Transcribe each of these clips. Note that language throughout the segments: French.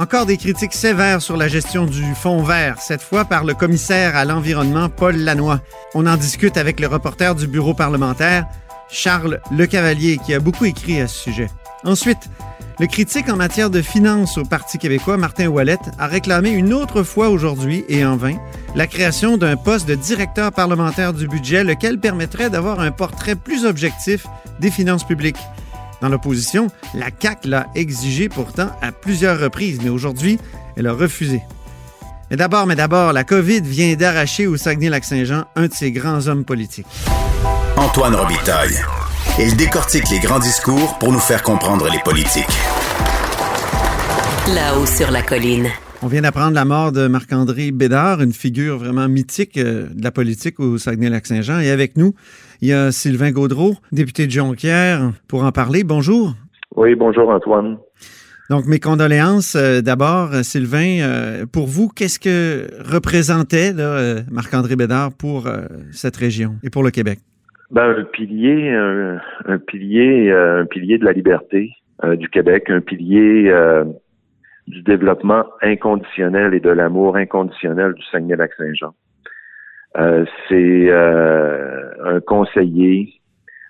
encore des critiques sévères sur la gestion du fonds vert, cette fois par le commissaire à l'environnement Paul Lannoy. On en discute avec le reporter du bureau parlementaire, Charles Lecavalier, qui a beaucoup écrit à ce sujet. Ensuite, le critique en matière de finances au Parti québécois, Martin Ouellette, a réclamé une autre fois aujourd'hui, et en vain, la création d'un poste de directeur parlementaire du budget, lequel permettrait d'avoir un portrait plus objectif des finances publiques. Dans l'opposition, la CAQ l'a exigé pourtant à plusieurs reprises, mais aujourd'hui, elle a refusé. Mais d'abord, mais d'abord, la COVID vient d'arracher au Saguenay-Lac-Saint-Jean un de ses grands hommes politiques. Antoine Robitaille. Il décortique les grands discours pour nous faire comprendre les politiques. Là-haut sur la colline. On vient d'apprendre la mort de Marc-André Bédard, une figure vraiment mythique euh, de la politique au Saguenay-Lac-Saint-Jean. Et avec nous, il y a Sylvain Gaudreau, député de Jonquière, pour en parler. Bonjour. Oui, bonjour Antoine. Donc, mes condoléances euh, d'abord, euh, Sylvain. euh, pour vous, qu'est-ce que représentait là, euh, Marc-André Bédard pour cette région et pour le Québec? Ben, un pilier, un, un pilier, un pilier de la liberté du Québec, un pilier du développement inconditionnel et de l'amour inconditionnel du Saguenay-Lac-Saint-Jean. Euh, c'est euh, un conseiller,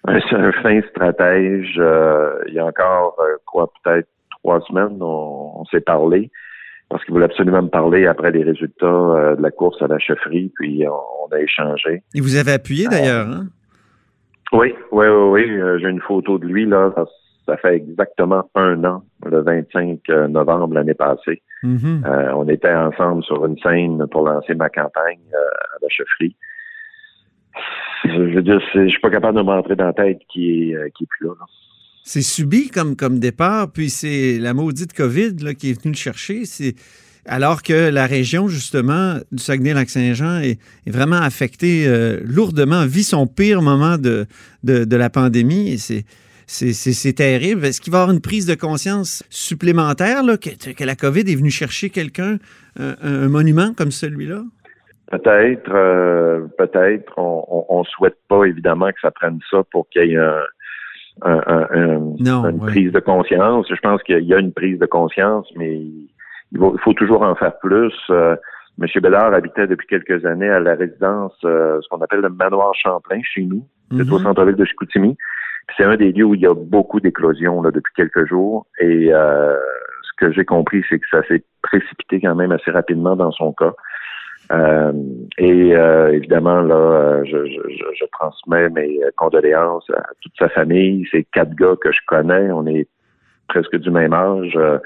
un, un fin stratège. euh, il y a encore euh, quoi, peut-être trois semaines, on, on s'est parlé parce qu'il voulait absolument me parler après les résultats euh, de la course à la chefferie, puis on, on a échangé. Et vous avez appuyé d'ailleurs, hein? Oui, oui, oui, oui. J'ai une photo de lui, là. Ça, ça fait exactement un an, le 25 novembre l'année passée. Mhm. Euh, on était ensemble sur une scène pour lancer ma campagne euh, à la chefferie. Je veux dire, je suis pas capable de me rentrer dans la tête qui est, euh, qui est plus là. C'est subi comme, comme départ, puis c'est la maudite COVID là, qui est venue le chercher. C'est alors que la région, justement, du Saguenay-Lac-Saint-Jean est, vraiment affectée euh, lourdement, vit son pire moment de, de, la pandémie. C'est, terrible. Est-ce qu'il va y avoir une prise de conscience supplémentaire là, que, que la COVID est venue chercher quelqu'un, un, un monument comme celui-là? Peut-être, euh, peut-être. On, on, on souhaite pas, évidemment, que ça prenne ça pour qu'il y ait un, un- un- Non, une ouais. prise de conscience. Je pense qu'il y a une prise de conscience, mais il faut, il faut toujours en faire plus. Euh, Monsieur Bellard habitait depuis quelques années à la résidence, euh, ce qu'on appelle le manoir Champlain chez nous. C'est au Mhm. centre-ville de Chicoutimi. C'est un des lieux où il y a beaucoup d'éclosions depuis quelques jours. Et euh, ce que j'ai compris, c'est que ça s'est précipité quand même assez rapidement dans son cas. Euh, et euh, évidemment, là, euh, je, je, je, transmets mes condoléances à toute sa famille. C'est quatre gars que je connais. On est presque du même âge. euh,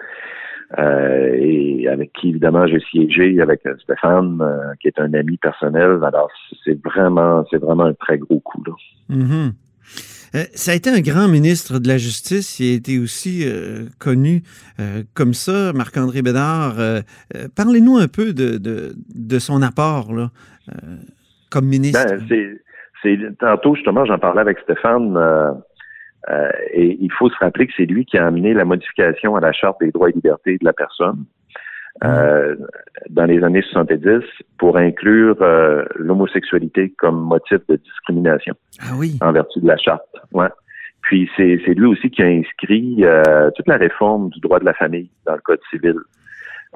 euh, et avec qui, évidemment, j'ai siégé avec euh, Stéphane, euh, qui est un ami personnel. Alors, c'est vraiment, c'est vraiment un très gros coup. Là. Mhm. Euh, ça a été un grand ministre de la Justice. Il a été aussi euh, connu euh, comme ça, Marc-André Bédard. Parlez-nous un peu de, de, son apport là, comme ministre. Ben, c'est tantôt justement, j'en parlais avec Stéphane. et il faut se rappeler que c'est lui qui a amené la modification à la charte des droits et libertés de la personne euh, dans les années 70 pour inclure euh, l'homosexualité comme motif de discrimination ah oui. en vertu de la charte. Ouais. Puis c'est, c'est lui aussi qui a inscrit euh, toute la réforme du droit de la famille dans le code civil.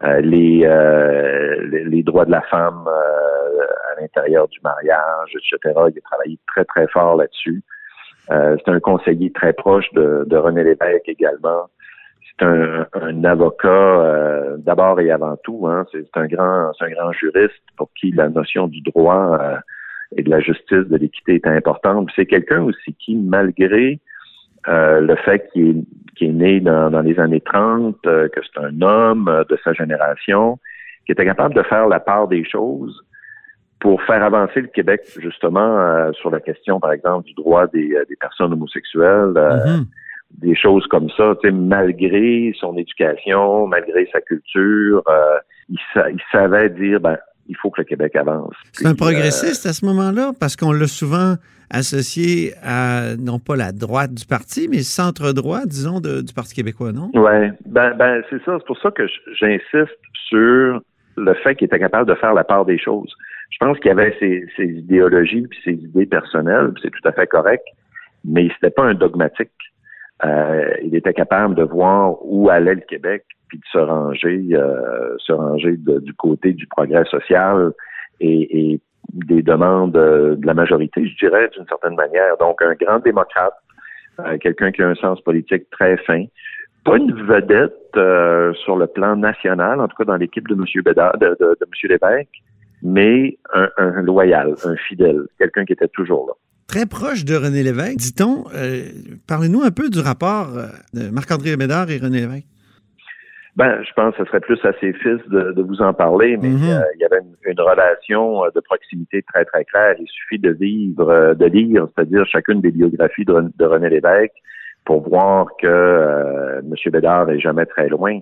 Euh, les, euh, les, les droits de la femme euh, à l'intérieur du mariage, etc. Il a travaillé très, très fort là-dessus. Euh, c'est un conseiller très proche de, de René Lévesque également. C'est un, un avocat euh, d'abord et avant tout. Hein, c'est un grand, un grand juriste pour qui la notion du droit euh, et de la justice, de l'équité est importante. C'est quelqu'un aussi qui, malgré euh, le fait qu'il est, est né dans, dans les années 30, euh, que c'est un homme euh, de sa génération, qui était capable de faire la part des choses pour faire avancer le Québec justement euh, sur la question, par exemple, du droit des, des personnes homosexuelles, Mhm. Des choses comme ça, malgré son éducation, malgré sa culture, euh, il, sa- il savait dire, ben, il faut que le Québec avance. C'est un Puis, euh, progressiste à ce moment-là, parce qu'on l'a souvent associé à, non pas la droite du parti, mais centre-droit, disons, de- du Parti québécois, non? Ouais, ben, ben c'est ça. C'est pour ça que j'insiste sur le fait qu'il était capable de faire la part des choses. Je pense qu'il avait ses, ses idéologies puis ses idées personnelles, c'est tout à fait correct, mais c'était pas un dogmatique. Euh, il était capable de voir où allait le Québec, puis de se ranger, euh, se ranger de- du côté du progrès social et, et des demandes euh, de la majorité, je dirais, d'une certaine manière. Donc, un grand démocrate, euh, quelqu'un qui a un sens politique très fin, pas une vedette euh, sur le plan national, en tout cas dans l'équipe de M. Bédard, de, de, de M. Lévesque, mais un, un loyal, un fidèle, quelqu'un qui était toujours là. Très proche de René Lévesque, dit-on. Euh, Parlez-nous un peu du rapport euh, de Marc-André Bédard et René Lévesque. Ben, je pense que ce serait plus à ses fils de, de vous en parler, mais Mhm. euh, il y avait une, une relation de proximité très, très claire. Il suffit de vivre, euh, de lire, c'est-à-dire chacune des biographies de, de René Lévesque pour voir que euh, M. Bédard est jamais très loin.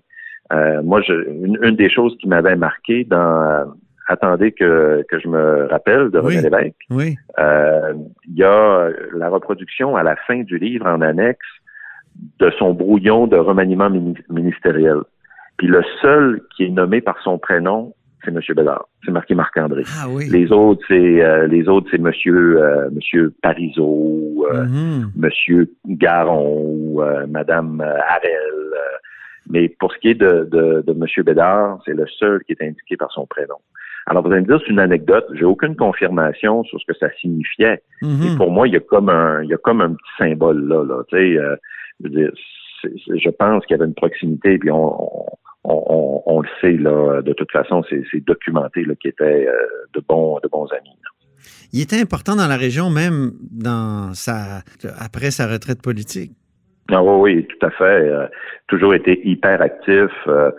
Moi, je, une, une des choses qui m'avait marqué dans Attendez que, que je me rappelle de René Oui. Lévesque, Oui. euh, il y a la reproduction à la fin du livre en annexe de son brouillon de remaniement mini- ministériel. Puis le seul qui est nommé par son prénom, c'est M. Bédard. C'est marqué Marc-André. Ah oui. Les autres, c'est euh, les autres, c'est Monsieur euh, Monsieur Parizeau, euh, Mhm. Monsieur Garon, euh, Madame euh, Harel. euh, mais pour ce qui est de, de, de Monsieur Bédard, c'est le seul qui est indiqué par son prénom. Alors, vous allez me dire, c'est une anecdote. J'ai aucune confirmation sur ce que ça signifiait. Et pour moi, il y a comme un, il y a comme un petit symbole là, là. Tu sais, euh, je veux dire, je pense qu'il y avait une proximité, puis on, on, on, on le sait là. De toute façon, c'est documenté là, qu'ils étaient euh, de bons, de bons amis. là. Il était important dans la région, même dans sa, après sa retraite politique. Ah oui, oui, tout à fait. Euh, toujours été hyper actif. Euh,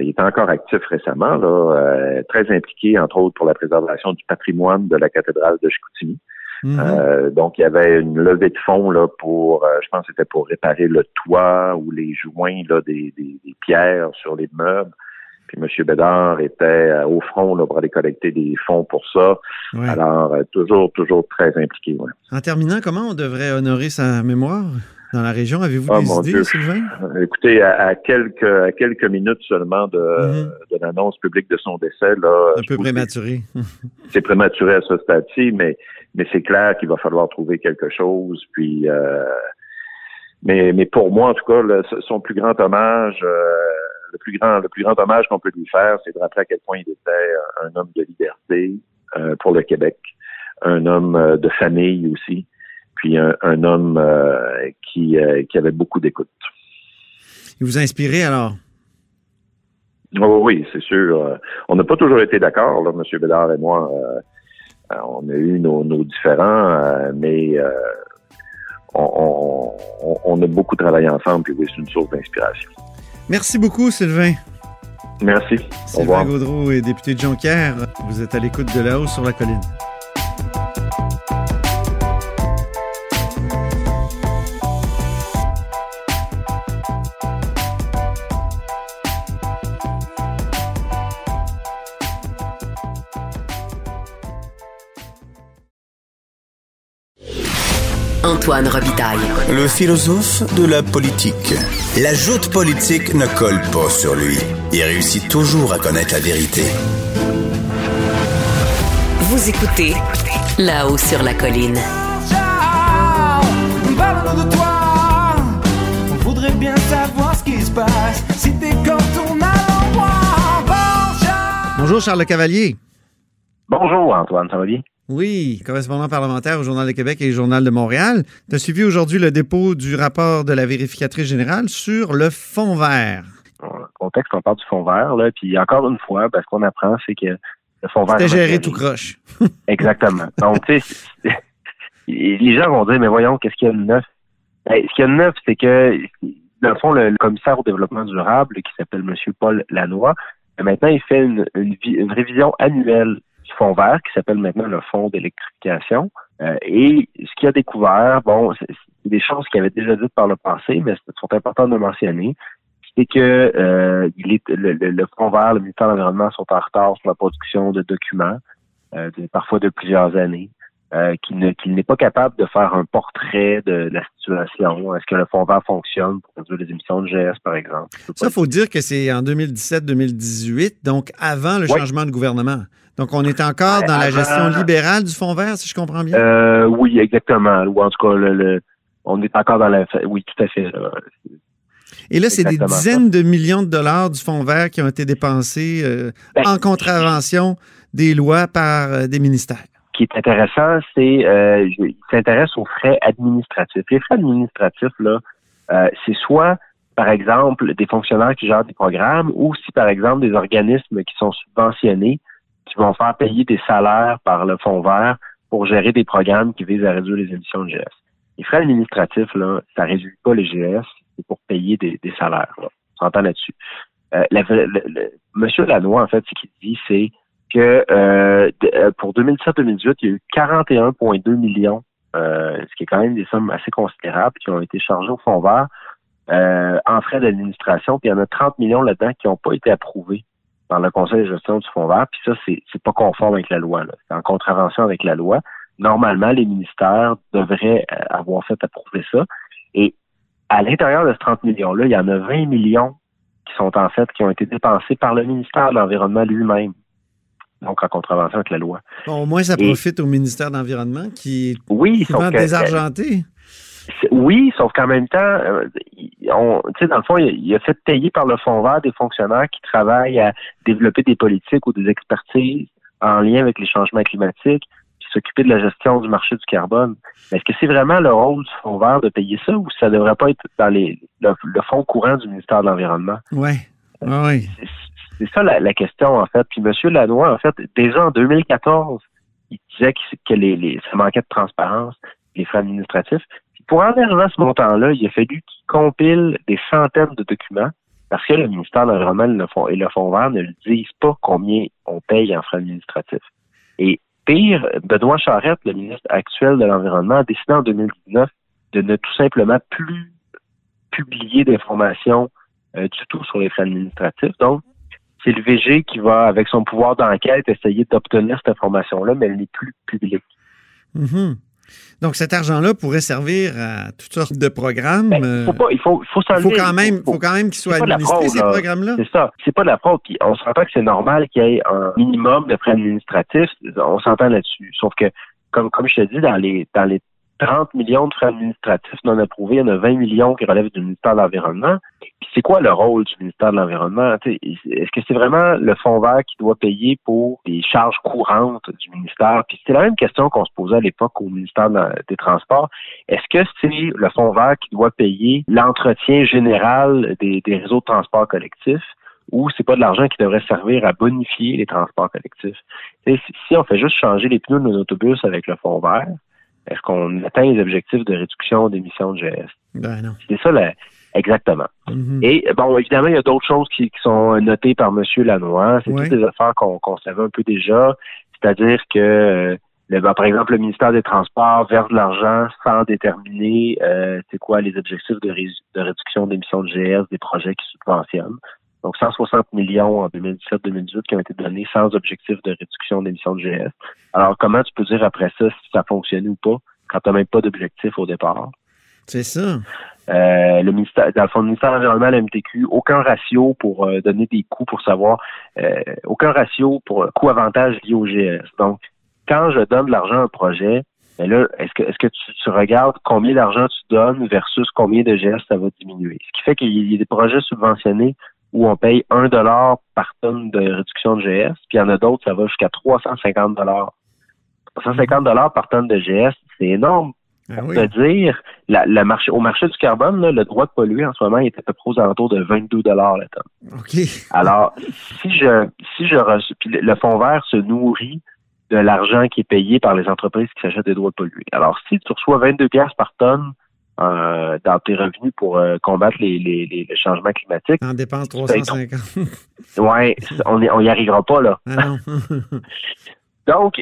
il est encore actif récemment, là, euh, très impliqué, entre autres, pour la préservation du patrimoine de la cathédrale de Chicoutimi. Mhm. Euh, donc, il y avait une levée de fonds là pour, euh, je pense que c'était pour réparer le toit ou les joints là, des, des, des pierres sur les meubles. Puis M. Bédard était euh, au front là, pour aller collecter des fonds pour ça. Ouais. Alors, euh, toujours, toujours très impliqué. Ouais. En terminant, comment on devrait honorer sa mémoire? Dans la région? Avez-vous Oh, des mon idées, Dieu. Sylvain? Écoutez, à, à quelques à quelques minutes seulement de, Mhm. de l'annonce publique de son décès, là, Un peu prématuré. c'est prématuré à ce stade-ci, mais mais c'est clair qu'il va falloir trouver quelque chose. Puis, euh, mais mais pour moi, en tout cas, le- son plus grand hommage, euh, le plus grand le plus grand hommage qu'on peut lui faire, c'est de rappeler à quel point il était un homme de liberté euh, pour le Québec, un homme de famille aussi, puis un, un homme euh, qui euh, qui avait beaucoup d'écoute. Il vous a inspiré alors? Oh, oui, c'est sûr. Euh, On n'a pas toujours été d'accord, M. Bédard et moi. Euh, on a eu nos, nos différends, euh, mais euh, on, on- on a beaucoup travaillé ensemble, puis oui, c'est une source d'inspiration. Merci beaucoup, Sylvain. Merci. Au Sylvain revoir. Gaudreau est député de Jonquière. Vous êtes à l'écoute de là-haut sur la colline. Antoine Robitaille. Le philosophe de la politique. La joute politique ne colle pas sur lui. Il réussit toujours à connaître la vérité. Vous écoutez là-haut sur la colline. Parle-nous de toi. On voudrait bien savoir ce qui se passe. Si t'es comme ton endroit. Bonjour, Charles Le Cavalier. Bonjour Antoine, ça va bien? Oui, correspondant parlementaire au Journal de Québec et au Journal de Montréal. Tu as suivi aujourd'hui le dépôt du rapport de la vérificatrice générale sur le fond vert. Dans le contexte, on parle du fond vert, là, puis encore une fois, ben, ce qu'on apprend, c'est que le fond vert... C'était géré tout croche. Exactement. Donc, tu sais, les gens vont dire, mais voyons, qu'est-ce qu'il y a de neuf? Ben, ce qu'il y a de neuf, c'est que, dans le fond, le, le commissaire au développement durable, qui s'appelle M. Paul Lannoy, ben, maintenant, il fait une, une, vi- une révision annuelle fonds vert, qui s'appelle maintenant le fonds d'électrification. Euh, et ce qu'il a découvert, bon, c'est des choses qu'il avait déjà dites par le passé, mais sont importantes de mentionner. c'est que euh, il est, le, le, le Fonds vert, le ministère de l'Environnement sont en retard sur la production de documents, euh, de- parfois de plusieurs années, euh, qu'il ne- qu'il n'est pas capable de faire un portrait de la situation. Est-ce que le Fonds vert fonctionne pour réduire les émissions de GS, par exemple? Ça, faut dire que c'est en 2017-2018, donc avant le changement de gouvernement. Donc, on est encore Ouais, dans la gestion libérale du fonds vert, si je comprends bien? Euh, oui, exactement. Ou en tout cas, le, le- on est encore dans la... Oui, tout à fait. Et là, c'est des dizaines de millions de dollars du fonds vert qui ont été dépensés euh, Ben, en contravention des lois par euh, des ministères. Ce qui est intéressant, c'est euh, il s'intéresse aux frais administratifs. Les frais administratifs, là, euh, c'est soit, par exemple, des fonctionnaires qui gèrent des programmes ou si, par exemple, des organismes qui sont subventionnés qui vont faire payer des salaires par le fonds vert pour gérer des programmes qui visent à réduire les émissions de GS. Les frais administratifs, là, ça réduit pas les GS, c'est pour payer des, des salaires. Là. On s'entend là-dessus. Euh, Monsieur Lanois, en fait, ce qu'il dit, c'est que euh, euh, pour 2017-2018, il y a eu 41,2 millions, euh, ce qui est quand même des sommes assez considérables, qui ont été chargées au fonds vert euh, en frais d'administration. Puis il y en a 30 millions là-dedans qui n'ont pas été approuvés par le conseil de gestion du fonds vert. Puis ça, c'est pas conforme avec la loi. là. C'est en contravention avec la loi. Normalement, les ministères devraient euh, avoir fait approuver ça. Et à l'intérieur de ce 30 millions-là, il y en a 20 millions qui sont en fait, qui ont été dépensés par le ministère de l'Environnement lui-même. Donc, en contravention avec la loi. Bon, au moins, ça Et- profite au ministère de l'Environnement qui est Oui, souvent que, désargenté. Oui, sauf qu'en même temps, euh, on, tu sais, dans le fond, il, il a fait payer par le Fonds vert des fonctionnaires qui travaillent à développer des politiques ou des expertises en lien avec les changements climatiques, puis s'occuper de la gestion du marché du carbone. Est-ce que c'est vraiment le rôle du Fonds vert de payer ça ou ça devrait pas être dans les, le, le fonds courant du ministère de l'Environnement? Oui. Oui. C'est- C'est ça la, la question, en fait. Puis M. Lanois, en fait, déjà en 2014, il disait que, que les, les, ça manquait de transparence, les frais administratifs. Pour en arriver à ce montant-là, il a fallu qu'il compile des centaines de documents parce que le ministère de l'Environnement et le Fonds- vert ne le disent pas combien on paye en frais administratifs. Et pire, Benoît Charette, le ministre actuel de l'Environnement, a décidé en 2019 de ne tout simplement plus publier d'informations euh, du tout sur les frais administratifs. Donc, c'est le VG qui va, avec son pouvoir d'enquête, essayer d'obtenir cette information-là, mais elle n'est plus publique. Mhm. Donc, cet argent-là pourrait servir à toutes sortes de programmes. Ben, euh, faut pas, il faut, faut Il quand même, faut- faut quand même qu'ils soient administrés, fraude, ces là. programmes-là. C'est ça. C'est pas de la fraude. On s'entend que c'est normal qu'il y ait un minimum de frais administratifs. On s'entend là-dessus. Sauf que, comme, comme je te dis, dans les, dans les 30 millions de frais administratifs non approuvés, il y en a 20 millions qui relèvent du ministère de l'Environnement. Puis c'est quoi le rôle du ministère de l'Environnement? Est-ce que c'est vraiment le fonds vert qui doit payer pour les charges courantes du ministère? Puis c'était la même question qu'on se posait à l'époque au ministère de- des Transports. Est-ce que c'est le fonds vert qui doit payer l'entretien général des, réseaux de transport collectifs? ou c'est pas de l'argent qui devrait servir à bonifier les transports collectifs? Si on fait juste changer les pneus de nos autobus avec le fond vert, est-ce qu'on atteint les objectifs de réduction d'émissions de GS? Ben. C'est ça, la- exactement. Mhm. Et bon, évidemment, il y a d'autres choses qui, qui sont notées par M. Lanois. C'est Ouais. toutes des affaires qu'on savait un peu déjà. C'est-à-dire que, euh, le- ben, par exemple, le ministère des Transports verse de l'argent sans déterminer euh, c'est quoi les objectifs de, ré- de réduction d'émissions de GS des projets qui subventionnent. Donc, 160 millions en 2017-2018 qui ont été donnés sans objectif de réduction d'émissions de GS. Alors, comment tu peux dire après ça si ça fonctionne ou pas quand tu n'as même pas d'objectif au départ? C'est ça. Euh, le ministère, dans le fond, le ministère de l'Environnement, la MTQ, aucun ratio pour euh, donner des coûts pour savoir, euh, aucun ratio pour coût-avantage lié au GS. Donc, quand je donne de l'argent à un projet, ben là, est-ce que est-ce que tu, tu regardes combien d'argent tu donnes versus combien de GS ça va diminuer? Ce qui fait qu'il y a des projets subventionnés où on paye 1 dollar par tonne de réduction de GS, puis il y en a d'autres, ça va jusqu'à 350 dollars. 350 dollars par tonne de GS, c'est énorme Ah oui. de dire, la, la marché, au marché du carbone, là, le droit de polluer en ce moment il est à peu près aux alentours de 22 dollars la tonne. OK. Alors, si je si je reçois, puis le, le fonds vert se nourrit de l'argent qui est payé par les entreprises qui s'achètent des droits de polluer. Alors, si tu reçois 22 pièces par tonne euh, dans tes revenus pour euh, combattre les, les, les, le changement climatique, En dépense 350. ouais, on y, on y arrivera pas là. ah. Donc,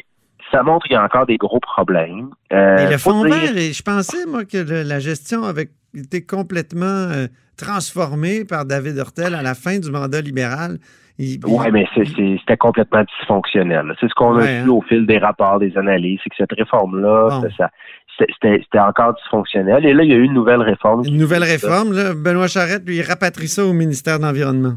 ça montre qu'il y a encore des gros problèmes. Euh, Et le fonds dire- vert, je pensais, moi, que le- la gestion avait été complètement euh, transformé par David Hurtel à la fin du mandat libéral. Oui, mais c'était complètement dysfonctionnel. C'est ce qu'on a vu hein. au fil des rapports, des analyses, c'est que cette réforme-là, c'était encore dysfonctionnel. Et là, il y a eu une nouvelle réforme. Une nouvelle réforme, là, Benoît Charette, lui, il rapatrie ça au ministère de l'Environnement.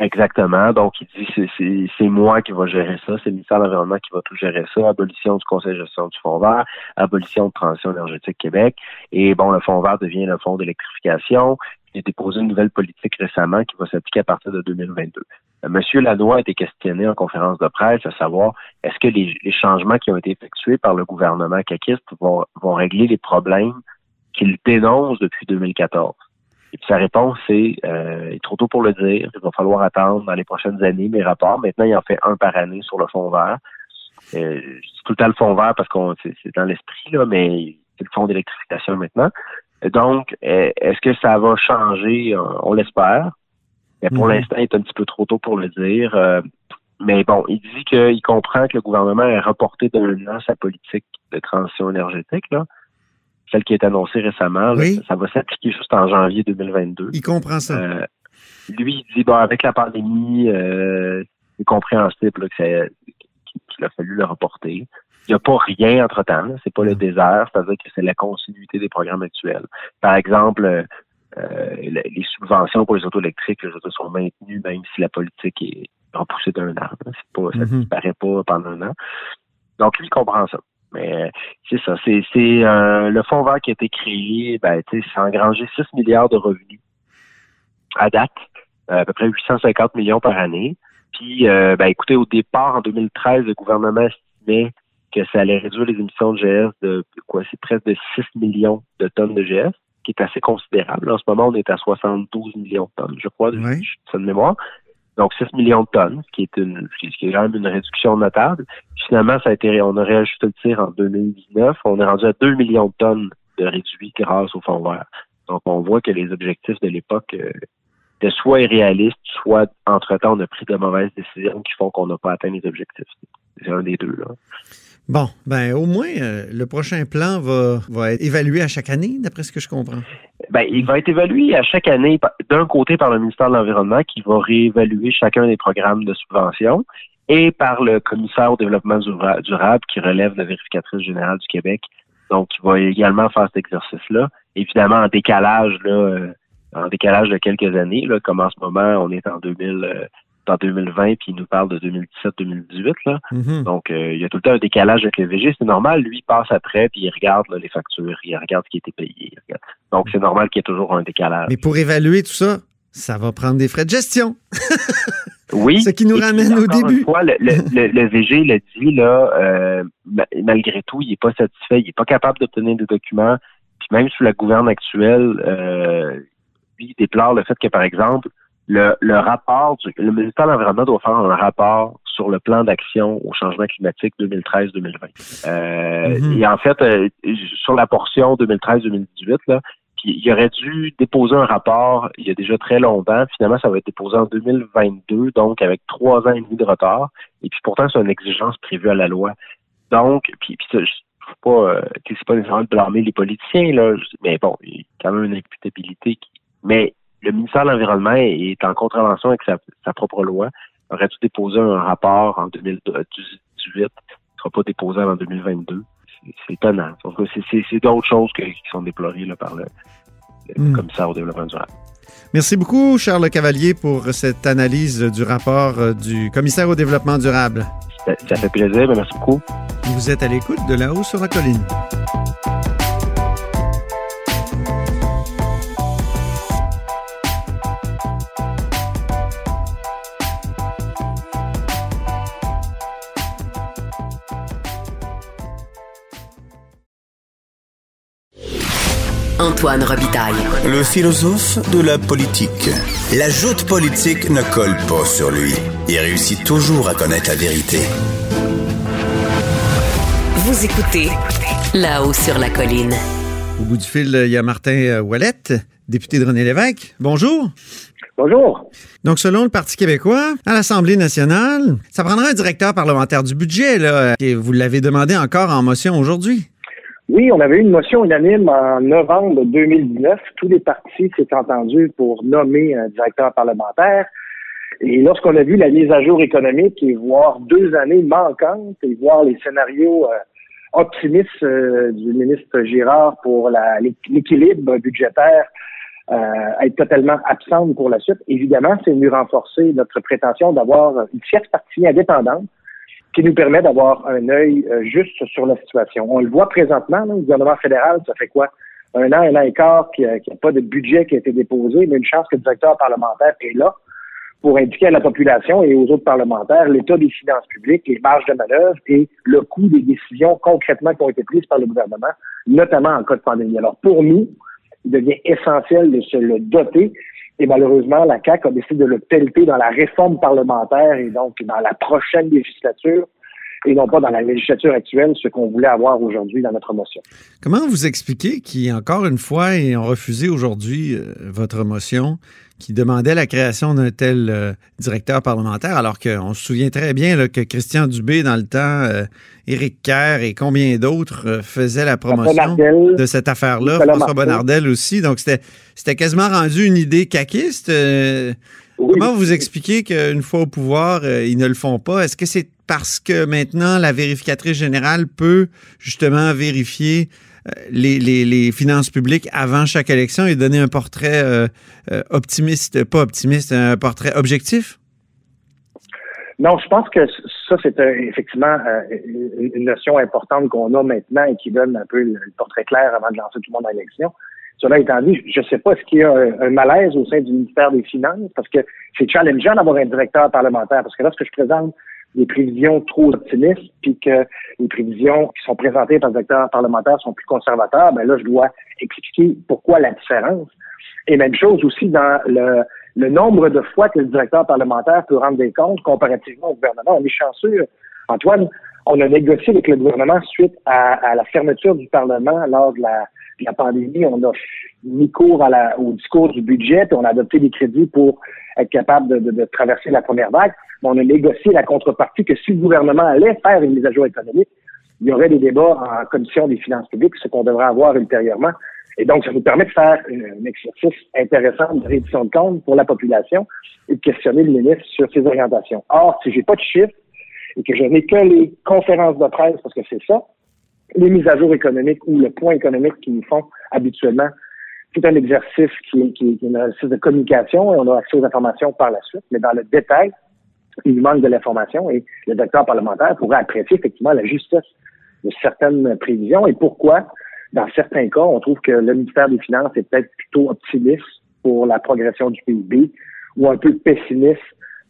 Exactement. Donc, il dit c'est moi qui va gérer ça, c'est le ministère de l'Environnement qui va tout gérer ça, abolition du Conseil de gestion du Fonds vert, abolition de Transition énergétique Québec. Et bon, le Fonds vert devient le Fonds d'électrification. Il a déposé une nouvelle politique récemment qui va s'appliquer à partir de 2022. Euh, Monsieur Lanois a été questionné en conférence de presse à savoir est-ce que les, changements qui ont été effectués par le gouvernement caquiste vont, vont régler les problèmes qu'il dénonce depuis 2014. Et puis sa réponse, c'est euh, il est trop tôt pour le dire. Il va falloir attendre dans les prochaines années mes rapports. Maintenant, il en fait un par année sur le fond vert. Euh, c'est tout le temps le fond vert parce qu'on c'est, dans l'esprit, là, mais c'est le fond d'électrification maintenant. Donc, euh, est-ce que ça va changer? On l'espère. Mais pour mhm. l'instant, il est un petit peu trop tôt pour le dire. Euh, mais bon, il dit qu'il comprend que le gouvernement a reporté d'un an sa politique de transition énergétique. Là celle qui est annoncée récemment. ça va s'appliquer juste en janvier 2022. Il comprend ça. Euh, lui, il dit, bon, avec la pandémie, euh, c'est compréhensible qu'il a fallu le reporter. Il n'y a pas rien entre-temps. C'est pas le désert, c'est-à-dire que c'est la continuité des programmes actuels. Par exemple, euh, les subventions pour les autos électriques les autos sont maintenues même si la politique est repoussée d'un an. C'est pas, Ça ne mm-hmm. disparaît pas pendant un an. Donc, lui, il comprend ça. Mais c'est ça, c'est euh, le fonds vert qui a été créé, ben, ça a engrangé 6 milliards de revenus à date, euh, à peu près 850 millions par année. Puis, euh, ben, écoutez, au départ, en 2013, le gouvernement estimait que ça allait réduire les émissions de GS de quoi? C'est presque de 6 millions de tonnes de GS, qui est assez considérable. En ce moment, on est à 72 millions de tonnes, je crois, de, de mémoire donc 6 millions de tonnes, ce qui est une, ce qui est quand même une réduction notable. finalement, ça a été, on a réajusté le tir en 2019. On est rendu à 2 millions de tonnes de réduits grâce au fond vert. Donc, on voit que les objectifs de l'époque euh, étaient soit irréalistes, soit, entre-temps, on a pris de mauvaises décisions qui font qu'on n'a pas atteint les objectifs. C'est un des deux, là. Bon, ben au moins, euh, le prochain plan va, va être évalué à chaque année, d'après ce que je comprends. Ben, il va être évalué à chaque année, d'un côté par le ministère de l'Environnement, qui va réévaluer chacun des programmes de subvention, et par le commissaire au développement durable, qui relève de la vérificatrice générale du Québec, donc qui va également faire cet exercice-là. Évidemment, en décalage, là, euh, en décalage de quelques années, là, comme en ce moment, on est en 2000 en 2020, puis il nous parle de 2017-2018. là. Mhm. Donc, euh, il y a tout le temps un décalage avec le VG. C'est normal. Lui, il passe après, puis il regarde les factures, il regarde ce qui a été payé. Donc, c'est normal qu'il y ait toujours un décalage. Mais pour évaluer tout ça, ça va prendre des frais de gestion. oui. Ce qui nous ramène au début. Une fois, le, le, VG l'a dit, là, euh, malgré tout, il n'est pas satisfait, il n'est pas capable d'obtenir des documents. Puis même sous la gouverne actuelle, euh, lui, il déplore le fait que, par exemple, le, le rapport, du, le ministère de l'Environnement doit faire un rapport sur le plan d'action au changement climatique 2013-2020. Euh, mhm. Et en fait, euh, sur la portion 2013-2018, là, il aurait dû déposer un rapport il y a déjà très longtemps. Finalement, ça va être déposé en 2022, donc avec trois ans et demi de retard. Et puis pourtant, c'est une exigence prévue à la loi. Donc, puis, puis ça, je pas, euh, c'est pas nécessairement de blâmer les politiciens, là, mais bon, il y a quand même une imputabilité qui. Mais le ministère de l'Environnement est en contravention avec sa, propre loi. Aurait dû déposer un rapport en 2018, il ne sera pas déposé en 2022. C'est étonnant. C'est d'autres choses qui sont déplorées par le, hmm. commissaire au développement durable. Merci beaucoup, Charles Cavalier, pour cette analyse du rapport euh, du commissaire au développement durable. Ça, ça fait plaisir. Merci beaucoup. Vous êtes à l'écoute de La Haut sur la Colline. Antoine Robitaille. Le philosophe de la politique. La joute politique ne colle pas sur lui. Il réussit toujours à connaître la vérité. Vous écoutez là-haut sur la colline. Au bout du fil, il y a Martin euh, Ouellette, député de René Lévesque. Bonjour. Bonjour. Donc, selon le Parti québécois, à l'Assemblée nationale, ça prendra un directeur parlementaire du budget, là. Et vous l'avez demandé encore en motion aujourd'hui. Oui, on avait eu une motion unanime en novembre 2019. Tous les partis s'étaient entendus pour nommer un directeur parlementaire. Et lorsqu'on a vu la mise à jour économique et voir deux années manquantes et voir les scénarios euh, optimistes euh, du ministre Girard pour l'équilibre budgétaire euh, être totalement absente pour la suite, évidemment, c'est venu renforcer notre prétention d'avoir une tierce partie indépendante qui nous permet d'avoir un œil euh, juste sur la situation. On le voit présentement, le gouvernement fédéral, ça fait quoi? Un an, un an et quart qu'il n'y a, pas de budget qui a été déposé, mais une chance que le directeur parlementaire est là pour indiquer à la population et aux autres parlementaires l'état des finances publiques, les marges de manœuvre et le coût des décisions concrètement qui ont été prises par le gouvernement, notamment en cas de pandémie. Alors pour nous, il devient essentiel de se le doter et malheureusement, la CAQ a décidé de le pelleter dans la réforme parlementaire et donc dans la prochaine législature et non pas dans la législature actuelle, ce qu'on voulait avoir aujourd'hui dans notre motion. Comment vous expliquez qui, encore une fois, ont refusé aujourd'hui euh, votre motion qui demandait la création d'un tel euh, directeur parlementaire, alors qu'on se souvient très bien que Christian Dubé, dans le temps, euh, Éric Kerr et combien d'autres faisaient la promotion de cette affaire-là, François Bonnardel aussi. Donc, c'était quasiment rendu une idée caquiste. Comment vous expliquez qu'une fois au pouvoir, ils ne le font pas? Est-ce que c'est parce que maintenant, la vérificatrice générale peut justement vérifier euh, les, finances publiques avant chaque élection et donner un portrait euh, euh, optimiste, pas optimiste, un portrait objectif? Non, je pense que ça, c'est effectivement une notion importante qu'on a maintenant et qui donne un peu le portrait clair avant de lancer tout le monde à l'élection. Cela étant dit, je ne sais pas ce qu'il y a un, malaise au sein du ministère des Finances parce que c'est challengeant d'avoir un directeur parlementaire parce que là, ce que je présente, des prévisions trop optimistes, puis que les prévisions qui sont présentées par le directeur parlementaire sont plus conservateurs, ben là, je dois expliquer pourquoi la différence. Et même chose aussi dans le, le nombre de fois que le directeur parlementaire peut rendre des comptes comparativement au gouvernement. On est chanceux. Antoine, on a négocié avec le gouvernement suite à, la fermeture du Parlement lors de la, la pandémie. On a mis cours à la, au discours du budget, puis on a adopté des crédits pour être capable de, de, de traverser la première vague on a négocié la contrepartie que si le gouvernement allait faire une mise à jour économique, il y aurait des débats en commission des finances publiques, ce qu'on devrait avoir ultérieurement. Et donc, ça nous permet de faire un exercice intéressant de réduction de compte pour la population et de questionner le ministre sur ses orientations. Or, si j'ai pas de chiffres et que je n'ai que les conférences de presse, parce que c'est ça, les mises à jour économiques ou le point économique qu'ils nous font habituellement, c'est un exercice qui, qui, qui est un exercice de communication et on a accès aux informations par la suite. Mais dans le détail, il manque de l'information et le docteur parlementaire pourrait apprécier effectivement la justesse de certaines prévisions et pourquoi, dans certains cas, on trouve que le ministère des Finances est peut-être plutôt optimiste pour la progression du PIB ou un peu pessimiste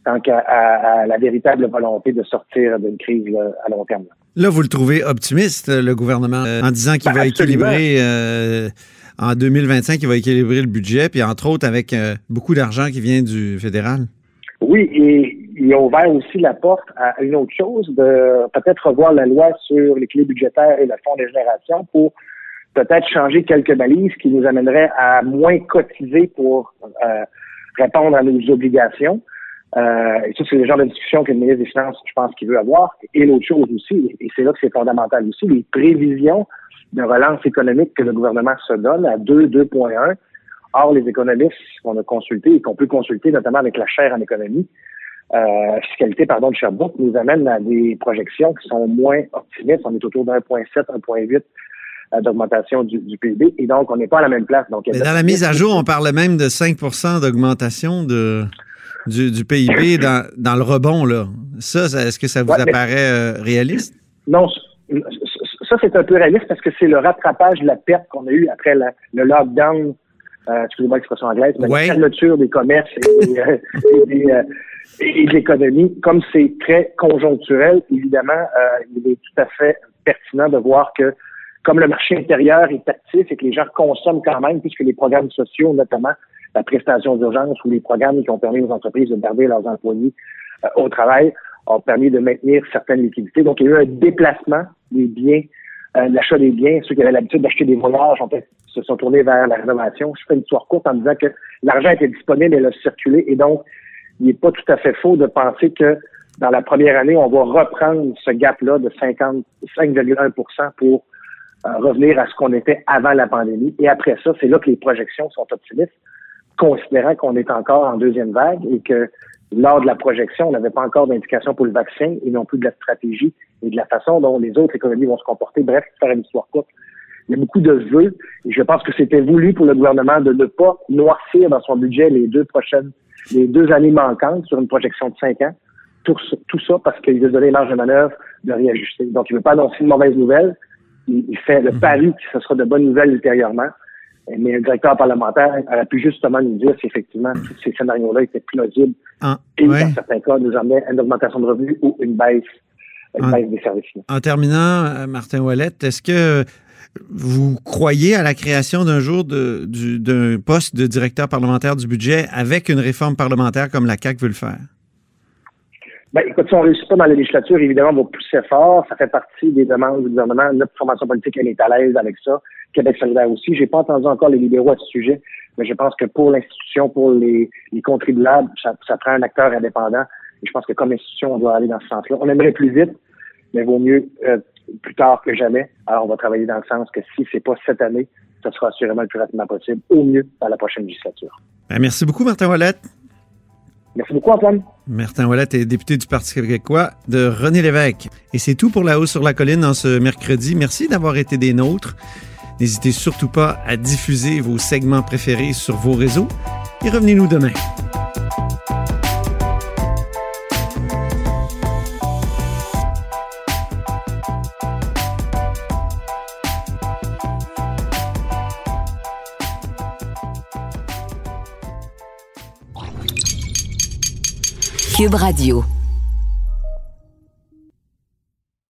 tant qu'à la véritable volonté de sortir d'une crise à long terme. Là, vous le trouvez optimiste, le gouvernement, en disant qu'il ben, va équilibrer euh, en 2025, il va équilibrer le budget, puis entre autres avec euh, beaucoup d'argent qui vient du fédéral. Oui, et il a ouvert aussi la porte à une autre chose, de peut-être revoir la loi sur l'équilibre budgétaire et le fonds de génération pour peut-être changer quelques balises qui nous amèneraient à moins cotiser pour euh, répondre à nos obligations. Euh, et ça, c'est le genre de discussion que le ministre des Finances, je pense, qu'il veut avoir. Et l'autre chose aussi, et c'est là que c'est fondamental aussi, les prévisions de relance économique que le gouvernement se donne à 2, 2.1. Or, les économistes qu'on a consultés et qu'on peut consulter, notamment avec la chaire en économie, euh, fiscalité pardon, de Sherbrooke nous amène à des projections qui sont moins optimistes. On est autour d'un 1,7, 1,8 euh, d'augmentation du, PIB. Et donc, on n'est pas à la même place. Donc, Mais dans la mise à jour, on parle même de 5% d'augmentation de, du, PIB dans, dans, le rebond. Là. Ça, est-ce que ça vous apparaît euh, réaliste? Non, ça, c'est un peu réaliste parce que c'est le rattrapage de la perte qu'on a eue après le lockdown euh, excusez-moi l'expression anglaise, mais la fermeture des commerces et, euh, euh, et, de l'économie, comme c'est très conjoncturel, évidemment, euh, il est tout à fait pertinent de voir que comme le marché intérieur est actif et que les gens consomment quand même, puisque les programmes sociaux, notamment la prestation d'urgence ou les programmes qui ont permis aux entreprises de garder leurs employés au travail, ont permis de maintenir certaines liquidités. Donc, il y a eu un déplacement des biens euh, l'achat des biens. Ceux qui avaient l'habitude d'acheter des voyages se sont tournés vers la rénovation. Je fais une histoire courte en disant que l'argent était disponible et a circulé. Et donc, il n'est pas tout à fait faux de penser que dans la première année, on va reprendre ce gap-là de 55,1 pour revenir à ce qu'on était avant la pandémie. Et après ça, c'est là que les projections sont optimistes, considérant qu'on est encore en deuxième vague et que lors de la projection, on n'avait pas encore d'indication pour le vaccin et non plus de la stratégie et de la façon dont les autres économies vont se comporter. Bref, faire une histoire courte. Il y a beaucoup de vœux et je pense que c'était voulu pour le gouvernement de ne pas noircir dans son budget les deux prochaines, les deux années manquantes sur une projection de cinq ans. Tout, tout ça parce qu'il veut donner marge de manœuvre de réajuster. Donc, il ne veut pas annoncer une mauvaise nouvelle. Il, fait le mhm. pari que ce sera de bonnes nouvelles ultérieurement. Mais le directeur parlementaire aurait pu justement nous dire si effectivement tous ces scénarios-là étaient plausibles ah, et dans certains cas nous amenaient à une augmentation de revenus ou une baisse, une baisse des services. En terminant, euh, Martin Wallet, est-ce que vous croyez à la création d'un jour d'un poste de directeur parlementaire du budget avec une réforme parlementaire comme la CAQ veut le faire? Ben, écoute, si on ne réussit pas dans la législature, évidemment, on va pousser fort. Ça fait partie des demandes du gouvernement. Notre formation politique, elle est à l'aise avec ça. Québec solidaire aussi. J'ai pas entendu encore les libéraux à ce sujet, mais je pense que pour l'institution, pour les, contribuables, ça, prend un acteur indépendant. Et je pense que comme institution, on doit aller dans ce sens-là. On aimerait plus vite, mais vaut mieux euh, plus tard que jamais. Alors, on va travailler dans le sens que si c'est pas cette année, ça sera assurément le plus rapidement possible, au mieux dans la prochaine législature. Ben, merci beaucoup, Martin Wallette. Merci beaucoup, Antoine. Martin Ouellet est député du Parti québécois de René Lévesque. Et c'est tout pour La Hausse sur la Colline en ce mercredi. Merci d'avoir été des nôtres. N'hésitez surtout pas à diffuser vos segments préférés sur vos réseaux et revenez-nous demain. Cube Radio.